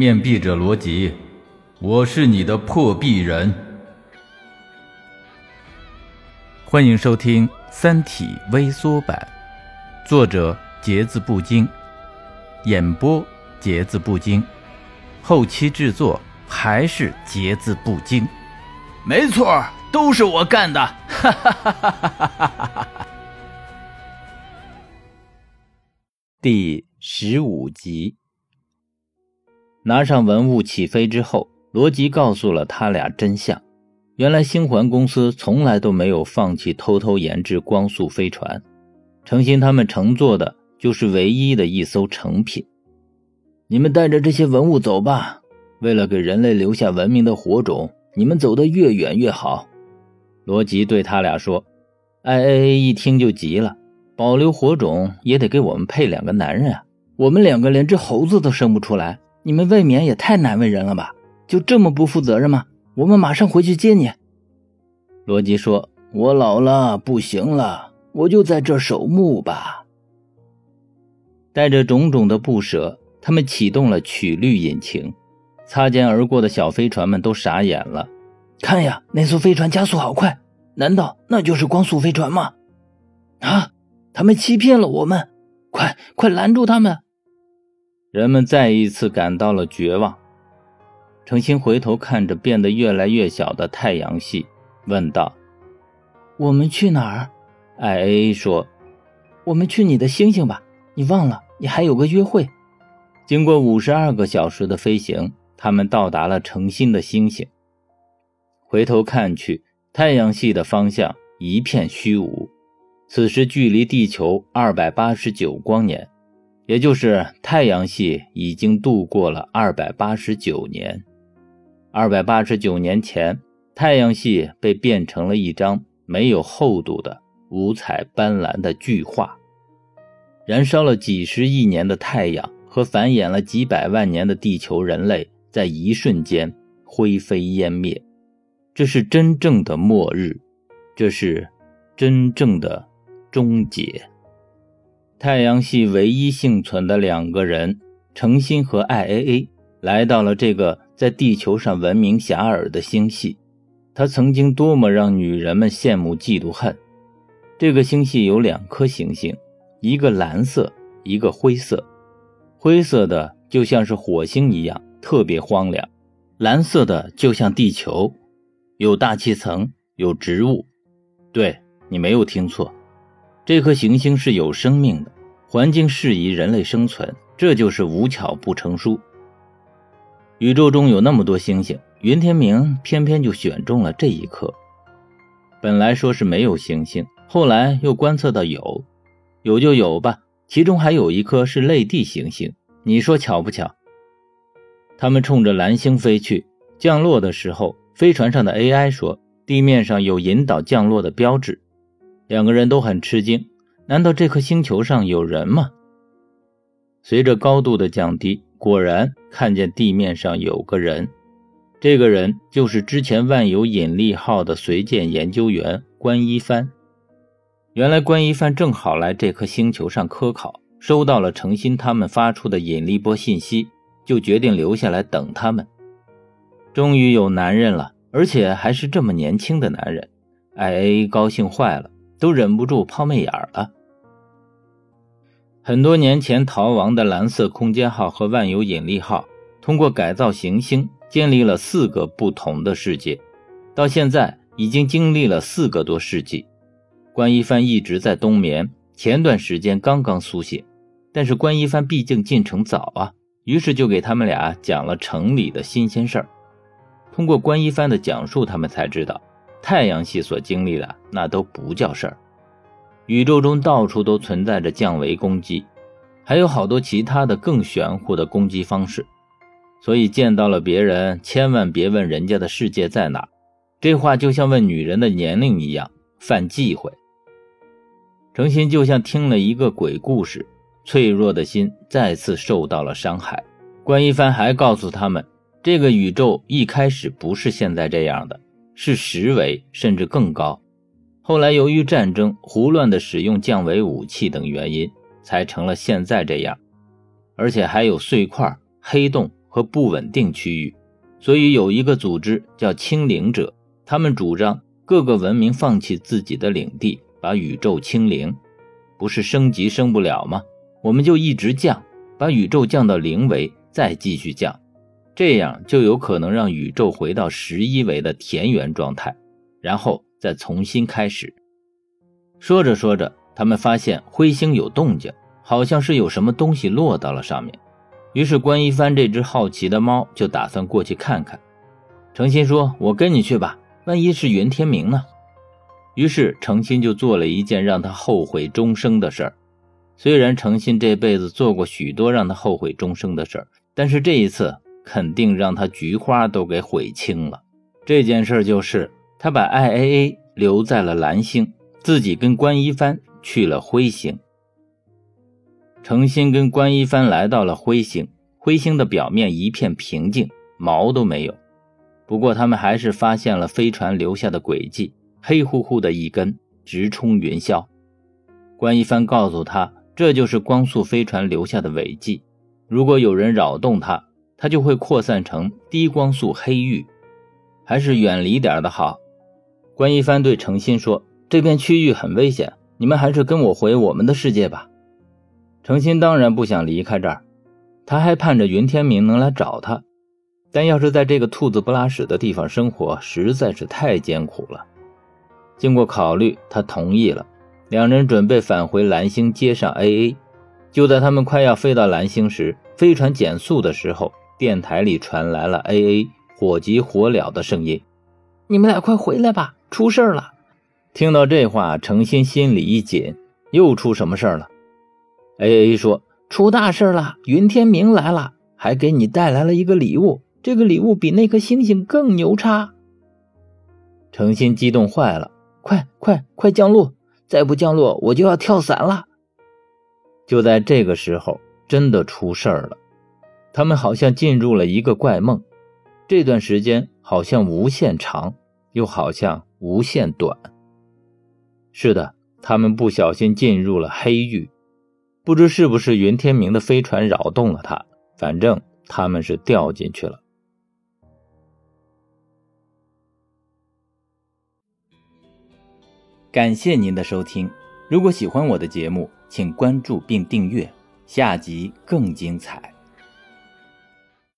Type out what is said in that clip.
面壁者罗辑，我是你的破壁人。欢迎收听《三体》微缩版，作者节字不精，演播节字不精，后期制作还是节字不精。没错，都是我干的！哈哈哈哈哈哈！第十五集，拿上文物起飞之后，罗辑告诉了他俩真相。原来星环公司从来都没有放弃偷偷研制光速飞船，程心他们乘坐的就是唯一的一艘成品。你们带着这些文物走吧，为了给人类留下文明的火种，你们走得越远越好。罗辑对他俩说。IAA 一听就急了，保留火种也得给我们配两个男人啊！我们两个连只猴子都生不出来，你们未免也太难为人了吧？就这么不负责任吗？我们马上回去接你。罗辑说：“我老了，不行了，我就在这守墓吧。”带着种种的不舍，他们启动了曲率引擎。擦肩而过的小飞船们都傻眼了。看呀，那艘飞船加速好快，难道那就是光速飞船吗？啊！他们欺骗了我们！快快拦住他们！人们再一次感到了绝望。程心回头看着变得越来越小的太阳系，问道：“我们去哪儿？”艾 A 说：“我们去你的星星吧。你忘了，你还有个约会。”经过五十二个小时的飞行，他们到达了程心的星星。回头看去，太阳系的方向一片虚无。此时距离地球二百八十九光年，也就是太阳系已经度过了二百八十九年。二百八十九年前，太阳系被变成了一张没有厚度的五彩斑斓的巨画。燃烧了几十亿年的太阳和繁衍了几百万年的地球人类，在一瞬间灰飞烟灭。这是真正的末日，这是真正的终结。太阳系唯一幸存的两个人，程心和 IAA，来到了这个。在地球上闻名遐迩的星系，它曾经多么让女人们羡慕、嫉妒、恨。这个星系有两颗行星，一个蓝色，一个灰色。灰色的就像是火星一样，特别荒凉；蓝色的就像地球，有大气层，有植物。对你没有听错，这颗行星是有生命的，环境适宜人类生存，这就是无巧不成书。宇宙中有那么多星星，云天明偏偏就选中了这一颗。本来说是没有行星，后来又观测到有，有就有吧。其中还有一颗是类地行星，你说巧不巧？他们冲着蓝星飞去，降落的时候，飞船上的 AI 说地面上有引导降落的标志。两个人都很吃惊，难道这颗星球上有人吗？随着高度的降低。果然看见地面上有个人，这个人就是之前万有引力号的随舰研究员关一帆。原来关一帆正好来这颗星球上科考，收到了程心他们发出的引力波信息，就决定留下来等他们。终于有男人了，而且还是这么年轻的男人，艾 A 高兴坏了，都忍不住抛媚眼了。很多年前逃亡的蓝色空间号和万有引力号，通过改造行星，建立了四个不同的世界。到现在已经经历了四个多世纪。关一帆一直在冬眠，前段时间刚刚苏醒。但是关一帆毕竟进城早啊，于是就给他们俩讲了城里的新鲜事儿。通过关一帆的讲述，他们才知道，太阳系所经历的那都不叫事儿。宇宙中到处都存在着降维攻击，还有好多其他的更玄乎的攻击方式，所以见到了别人千万别问人家的世界在哪，这话就像问女人的年龄一样，犯忌讳。程心就像听了一个鬼故事，脆弱的心再次受到了伤害。关一帆还告诉他们，这个宇宙一开始不是现在这样的，是十维甚至更高。后来由于战争、胡乱的使用降维武器等原因，才成了现在这样。而且还有碎块、黑洞和不稳定区域，所以有一个组织叫清零者，他们主张各个文明放弃自己的领地，把宇宙清零，不是升级升不了吗？我们就一直降，把宇宙降到零维，再继续降，这样就有可能让宇宙回到十一维的田园状态，然后再重新开始。说着说着，他们发现彗星有动静，好像是有什么东西落到了上面。于是关一帆这只好奇的猫就打算过去看看。诚心说：“我跟你去吧，万一是袁天明呢？”于是诚心就做了一件让他后悔终生的事儿。虽然诚心这辈子做过许多让他后悔终生的事儿，但是这一次肯定让他菊花都给悔青了。这件事就是他把 IAA 留在了蓝星。自己跟关一帆去了灰星，诚心跟关一帆来到了灰星。灰星的表面一片平静，毛都没有。不过他们还是发现了飞船留下的轨迹，黑乎乎的一根，直冲云霄。关一帆告诉他，这就是光速飞船留下的尾迹。如果有人扰动它，它就会扩散成低光速黑域，还是远离点的好。关一帆对程心说。这片区域很危险，你们还是跟我回我们的世界吧。程心当然不想离开这儿，他还盼着云天明能来找他，但要是在这个兔子不拉屎的地方生活，实在是太艰苦了。经过考虑，他同意了。两人准备返回蓝星接上 AA。就在他们快要飞到蓝星时，飞船减速的时候，电台里传来了 AA 火急火燎的声音：“你们俩快回来吧，出事了！”听到这话，程心心里一紧，又出什么事了？A A 说：“出大事了，云天明来了，还给你带来了一个礼物。这个礼物比那颗星星更牛叉。”程心激动坏了，快快快降落！再不降落，我就要跳伞了。就在这个时候，真的出事儿了。他们好像进入了一个怪梦，这段时间好像无限长，又好像无限短。是的，他们不小心进入了黑域，不知是不是云天明的飞船扰动了他，反正他们是掉进去了。感谢您的收听，如果喜欢我的节目，请关注并订阅，下集更精彩。